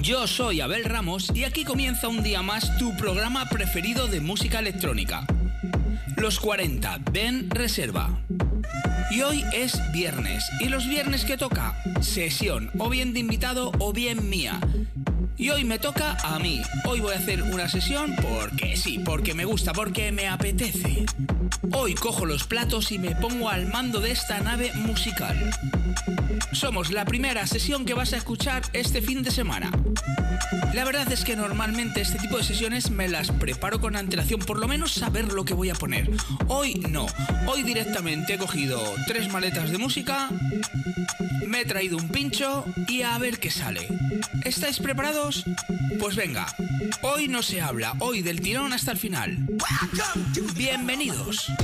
Yo soy Abel Ramos y aquí comienza un día más tu programa preferido de música electrónica. Los 40, ven reserva. Y hoy es viernes, y los viernes que toca, sesión, o bien de invitado o bien mía. Y hoy me toca a mí. Hoy voy a hacer una sesión porque sí, porque me gusta, porque me apetece. Hoy cojo los platos y me pongo al mando de esta nave musical. Somos la primera sesión que vas a escuchar este fin de semana. La verdad es que normalmente este tipo de sesiones me las preparo con antelación, por lo menos saber lo que voy a poner. Hoy no, hoy directamente he cogido tres maletas de música, me he traído un pincho y a ver qué sale. ¿Estáis preparados? Pues venga, hoy no se habla, hoy del tirón hasta el final. Bienvenidos. En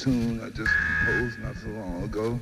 tune I just composed not so long ago.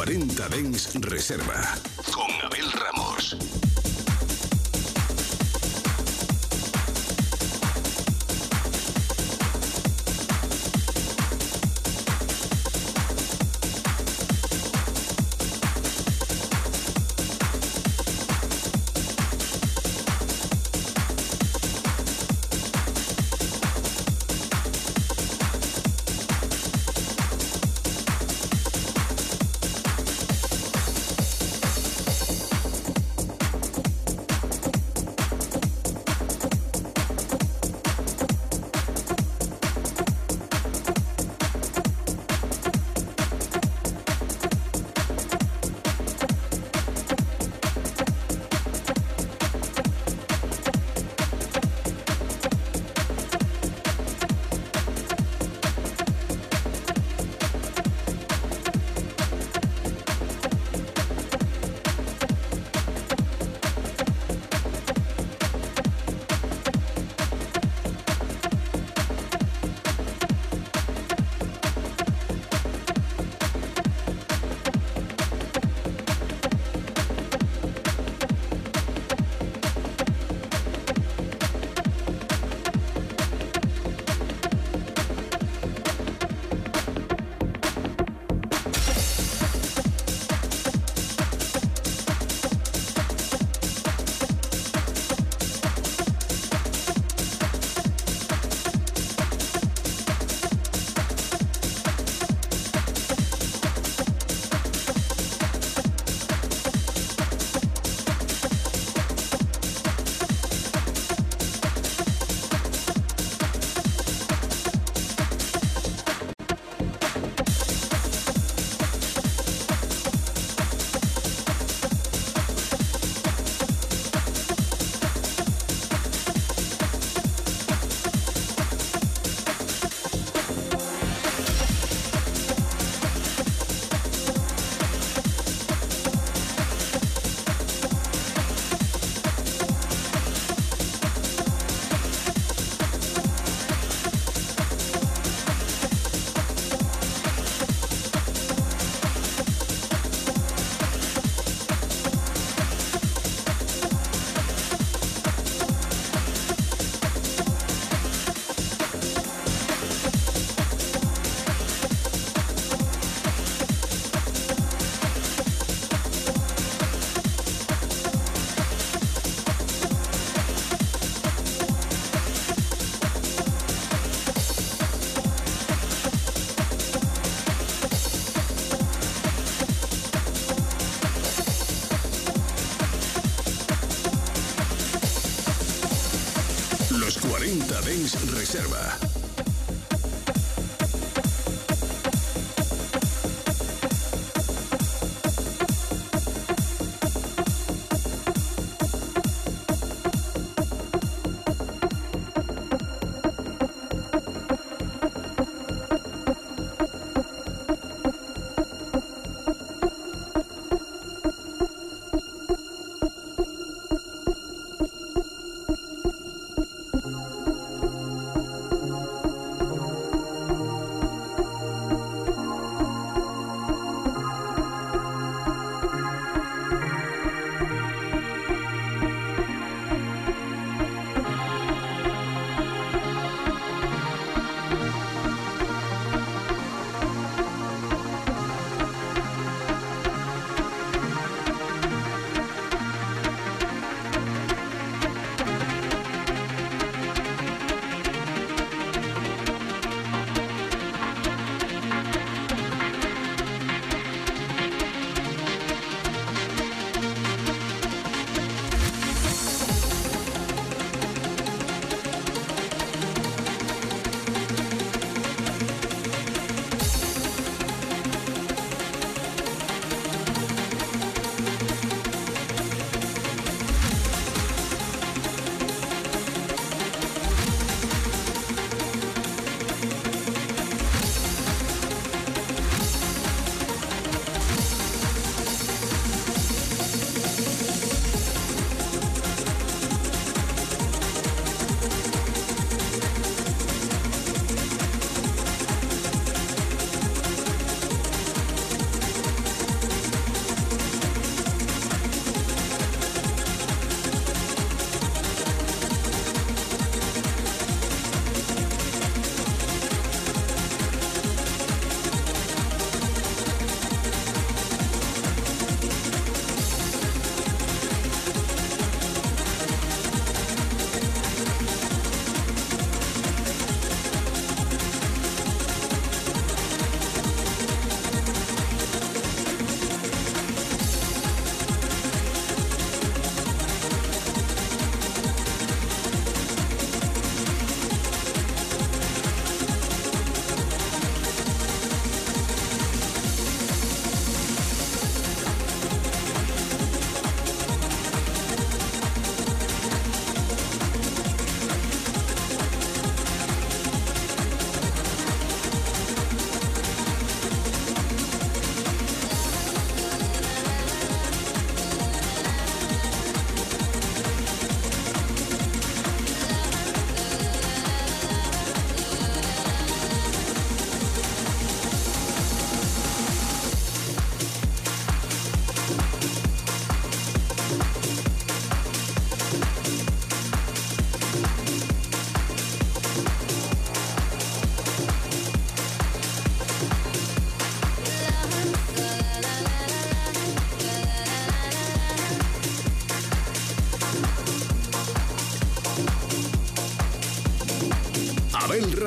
40 Dens Reserva. Reserva.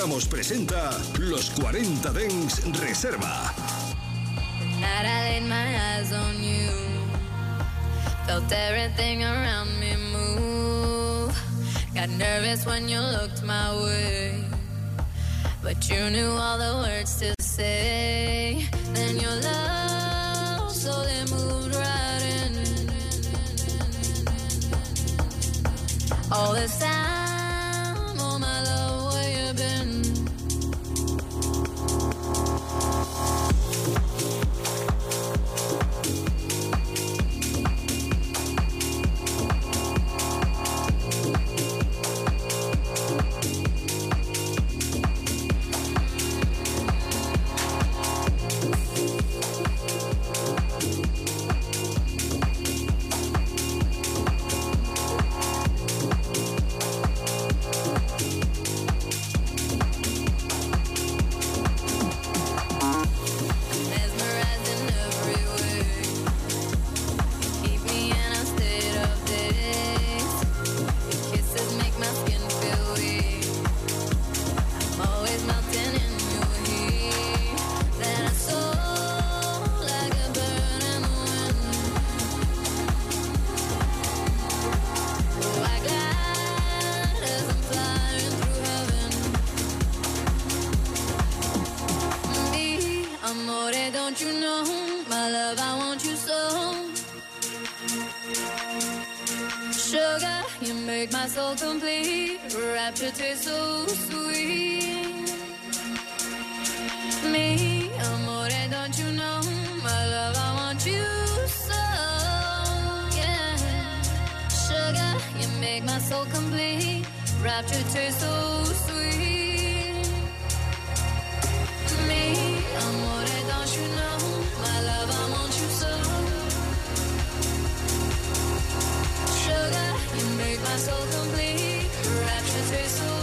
Ramos presenta Los 40 Dens Reserva. Night I laid my eyes on you. Felt everything around me move. Got nervous when you looked my way. But you knew all the words to say. Then your love slowly moved right in. All the sound. my soul complete. Rapture tastes so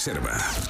Reserva.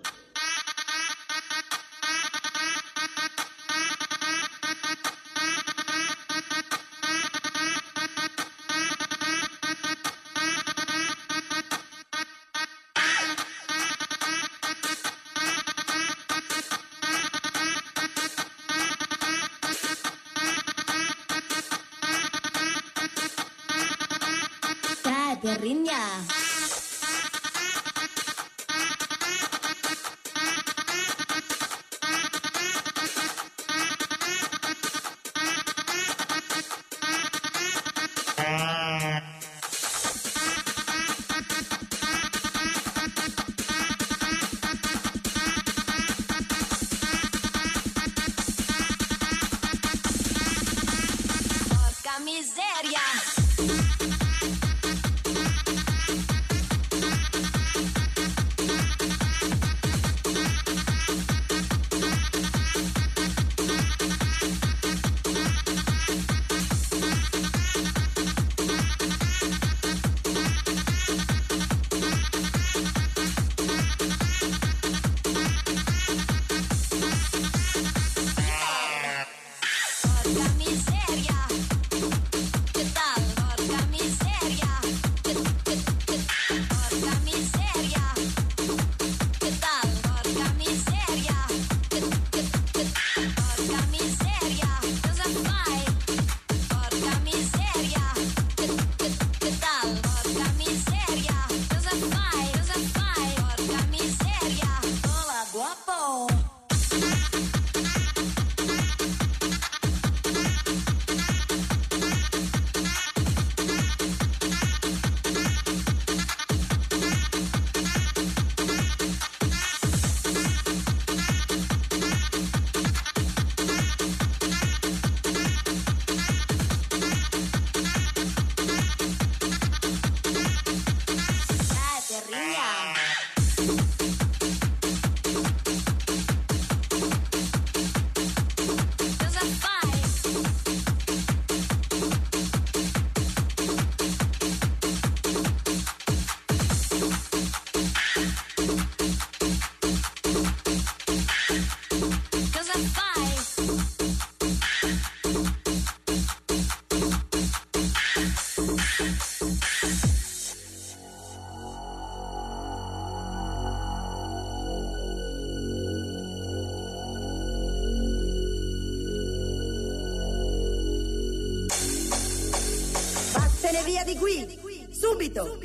Subito.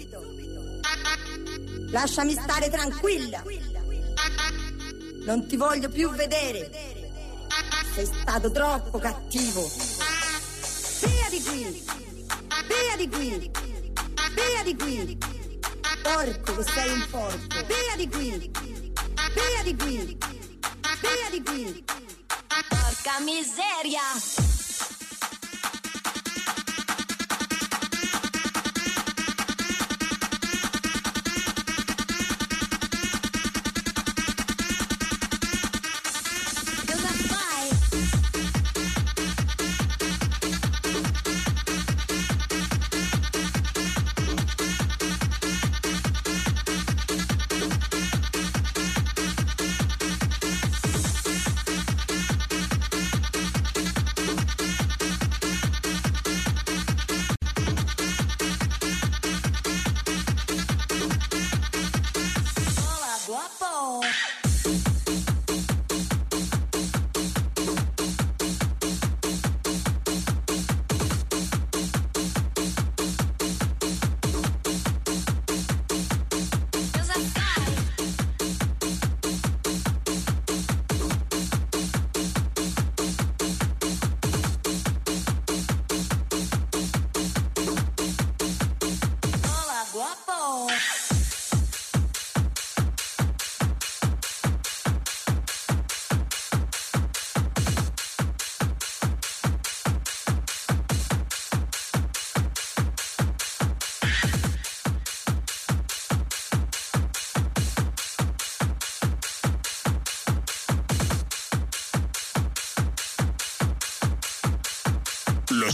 Lasciami stare tranquilla. Non ti voglio più vedere. Sei stato troppo cattivo. Via di qui. Via di qui. Via di qui. Porco che sei un porco. Via di qui. Via di qui. Via di qui. Porca miseria.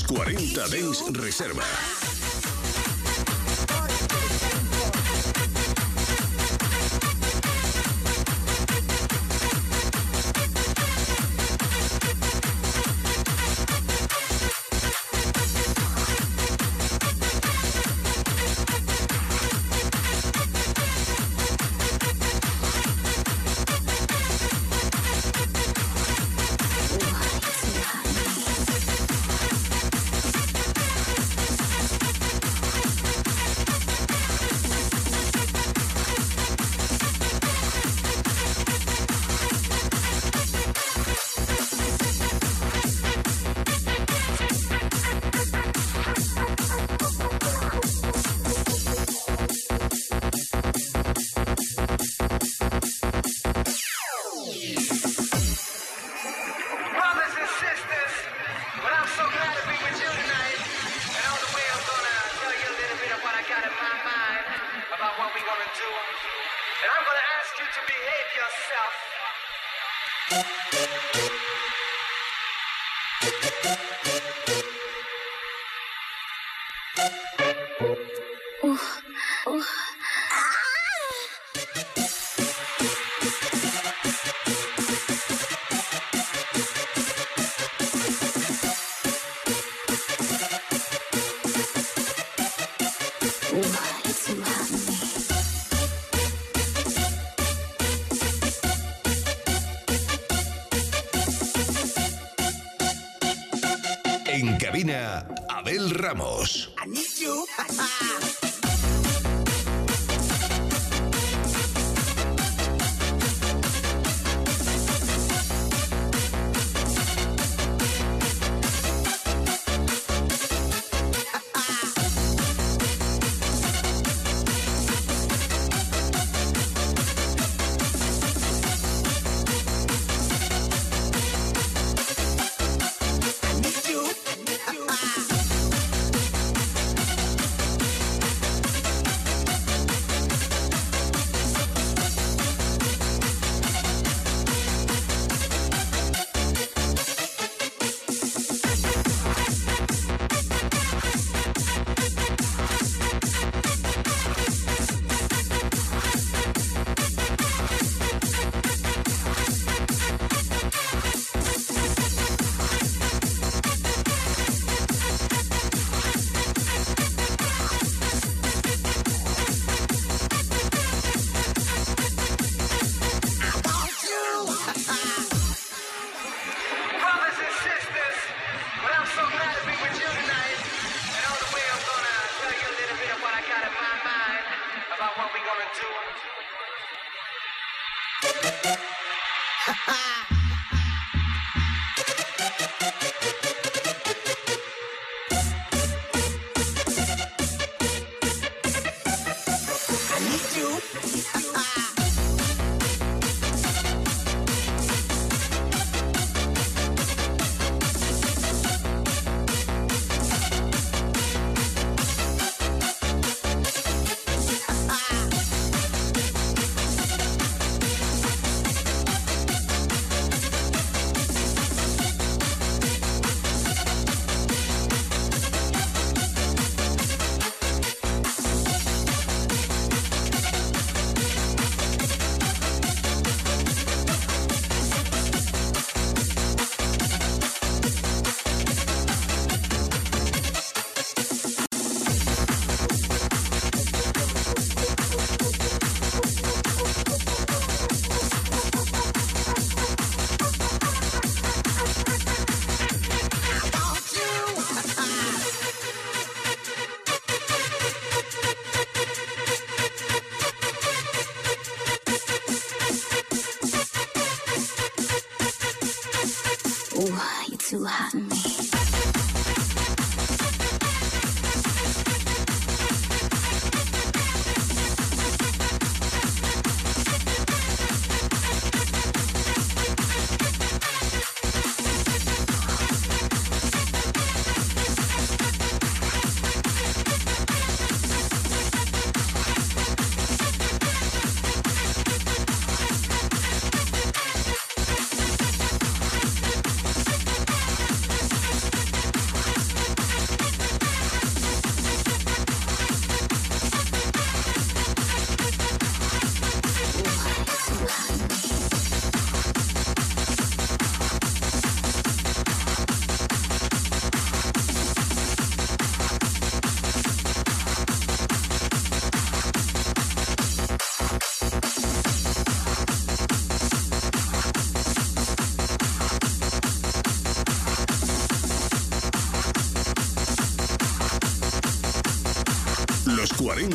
40 Days Reserva. Cabina, Abel Ramos.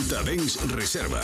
Los 40 Dens Reserva.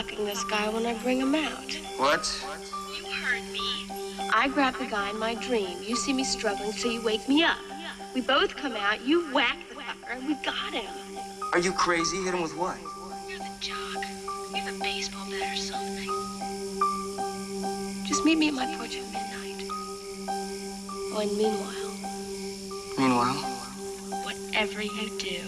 Mind cold cocking this guy when I bring him out. What? You heard me. I grab the guy in my dream. You see me struggling, so you wake me up. We both come out, you whack the fucker, and we got him. Are you crazy? Hit him with what? You're the jock. You have a baseball bat or something. Just meet me at my porch at midnight. Oh, and meanwhile, Meanwhile? whatever you do,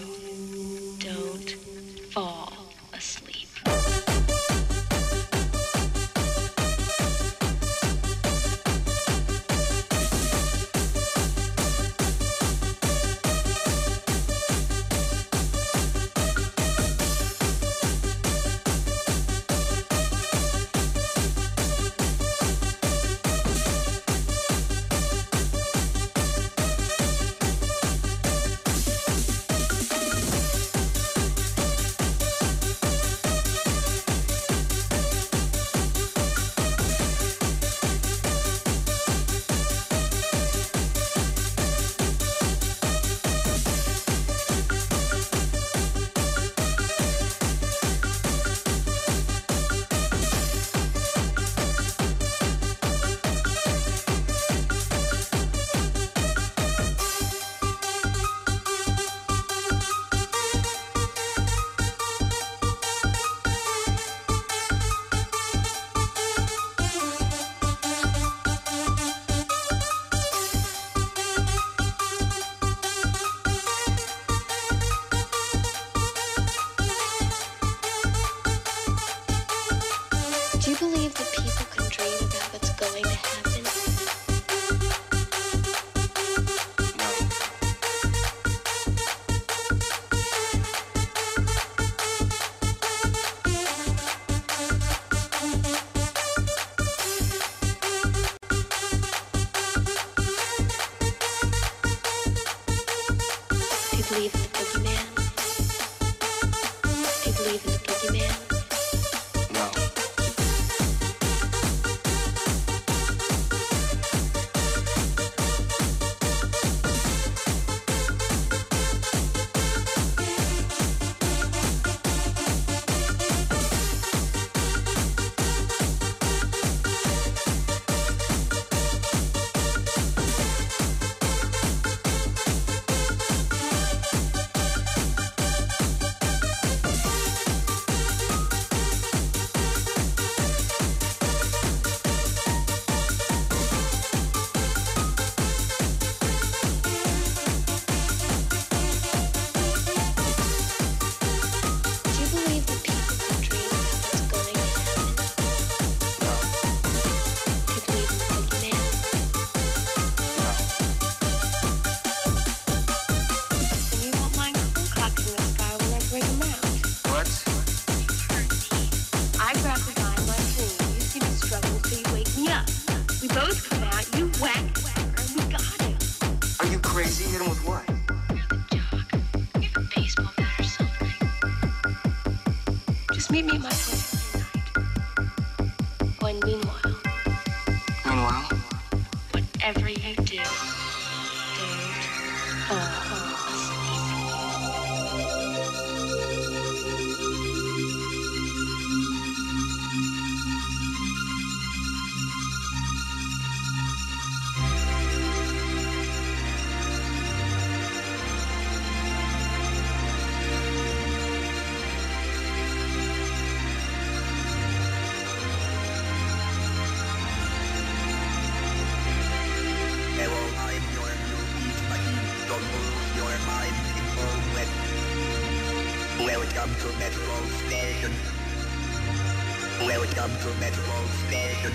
Metro Metro Station.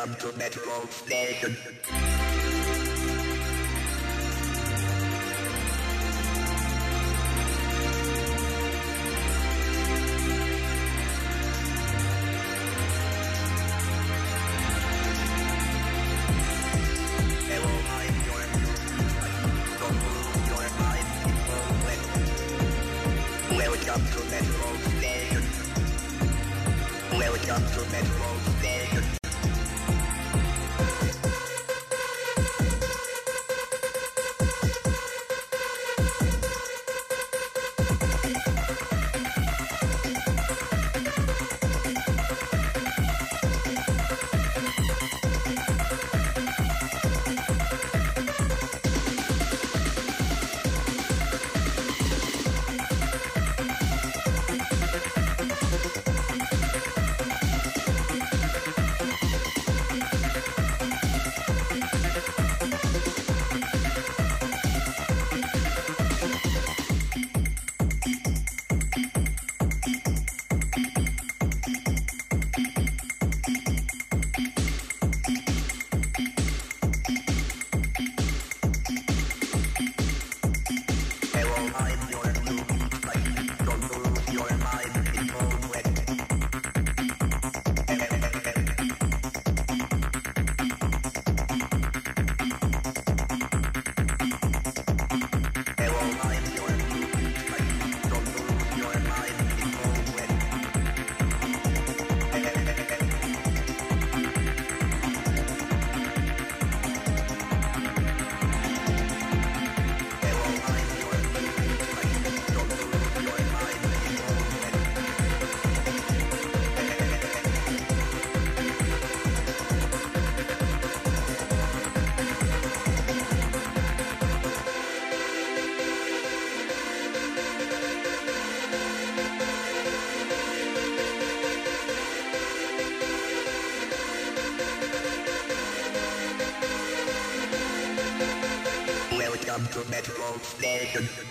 Welcome to Metro Station.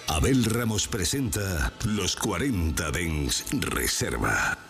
Abel Ramos presenta Los 40 Dens Reserva.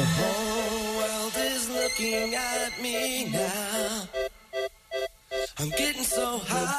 The whole world is looking at me now. I'm getting so high.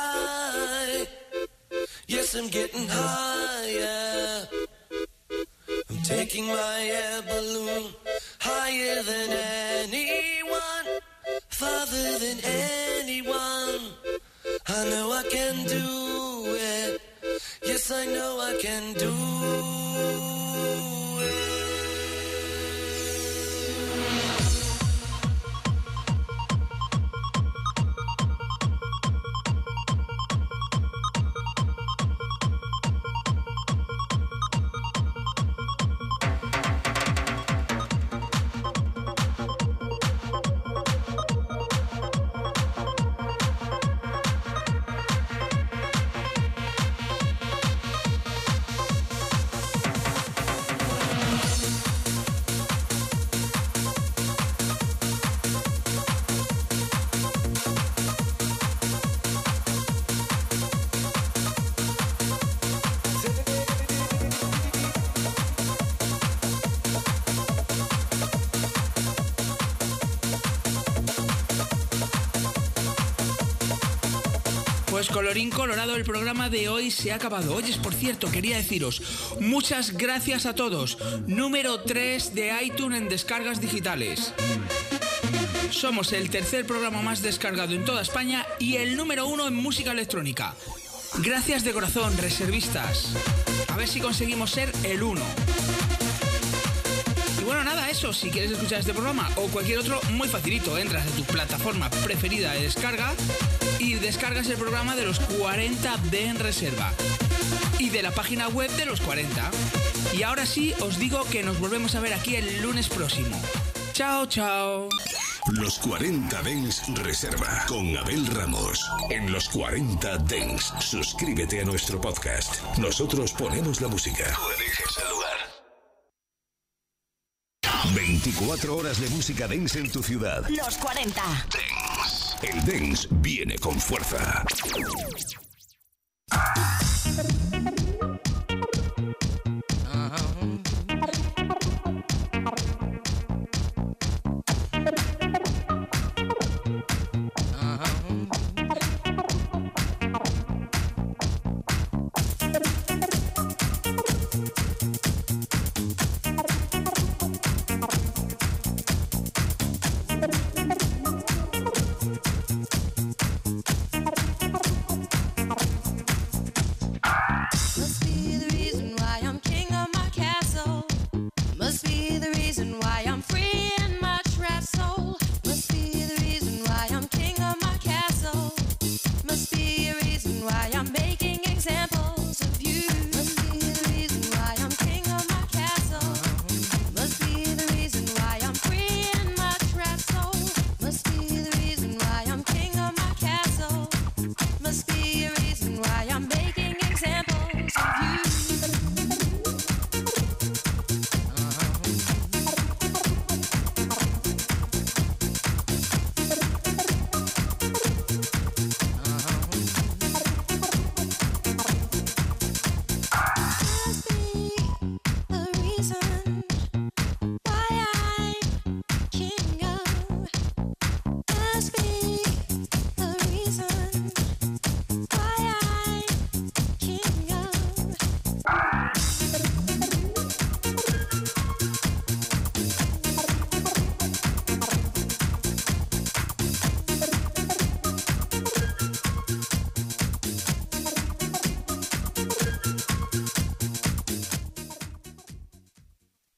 Colorín colorado, el programa de hoy se ha acabado. Oyes, por cierto, quería deciros, muchas gracias a todos. Número 3 de iTunes en descargas digitales. Somos el tercer programa más descargado en toda España y el número uno en música electrónica. Gracias de corazón, reservistas. A ver si conseguimos ser el uno. Y bueno, nada, eso, si quieres escuchar este programa o cualquier otro, muy facilito, entras a tu plataforma preferida de descarga y descargas el programa de los 40 de en reserva y de la página web de los 40. Y ahora sí, os digo que nos volvemos a ver aquí el lunes próximo. Chao, chao. Los 40 Dens Reserva con Abel Ramos. En los 40 Dens, suscríbete a nuestro podcast. Nosotros ponemos la música. Tú eliges el lugar. 24 horas de música dance en tu ciudad. Los 40. Dance. El dance viene con fuerza.